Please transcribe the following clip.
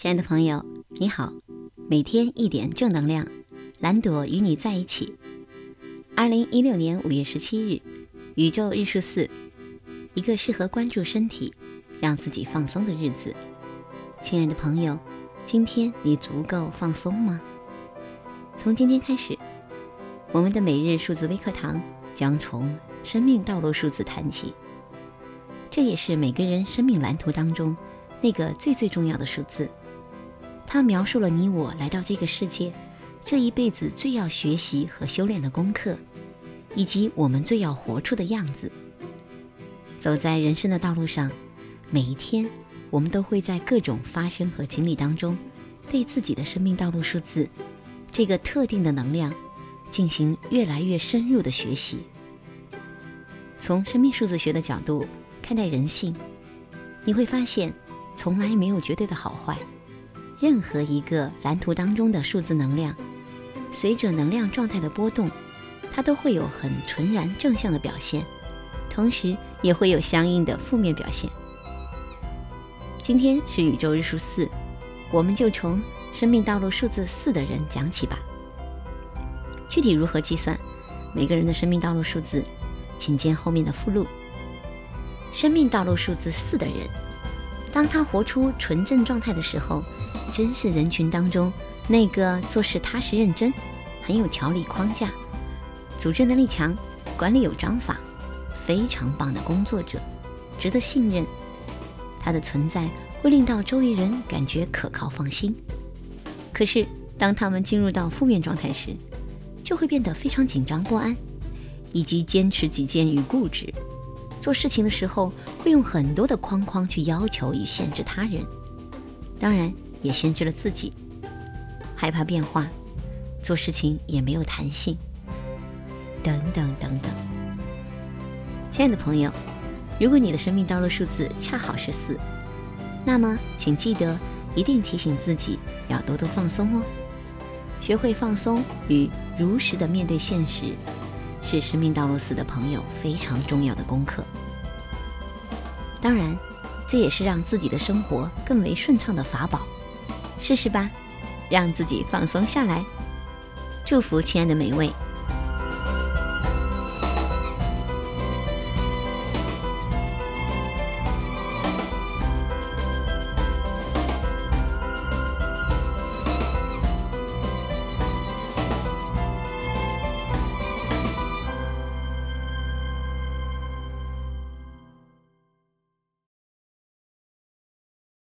亲爱的朋友，你好，每天一点正能量，蓝朵与你在一起。二零一六年五月十七日，宇宙日数四，一个适合关注身体、让自己放松的日子。亲爱的朋友，今天你足够放松吗？从今天开始，我们的每日数字微课堂将从生命道路数字谈起。这也是每个人生命蓝图当中那个最最重要的数字。它描述了你我来到这个世界这一辈子最要学习和修炼的功课，以及我们最要活出的样子。走在人生的道路上，每一天，我们都会在各种发生和经历当中，对自己的生命道路数字这个特定的能量进行越来越深入的学习。从生命数字学的角度。看待人性，你会发现，从来没有绝对的好坏。任何一个蓝图当中的数字能量，随着能量状态的波动，它都会有很纯然正向的表现，同时也会有相应的负面表现。今天是宇宙日数四，我们就从生命道路数字四的人讲起吧。具体如何计算每个人的生命道路数字，请见后面的附录。生命道路数字四的人，当他活出纯正状态的时候，真是人群当中那个做事踏实认真、很有条理框架、组织能力强、管理有章法、非常棒的工作者，值得信任。他的存在会令到周围人感觉可靠放心。可是，当他们进入到负面状态时，就会变得非常紧张不安，以及坚持己见与固执。做事情的时候，会用很多的框框去要求与限制他人，当然也限制了自己。害怕变化，做事情也没有弹性，等等等等。亲爱的朋友，如果你的生命道路数字恰好是四，那么请记得一定提醒自己要多多放松哦。学会放松与如实的面对现实。是生命道路四的朋友非常重要的功课。当然，这也是让自己的生活更为顺畅的法宝。试试吧，让自己放松下来。祝福亲爱的每位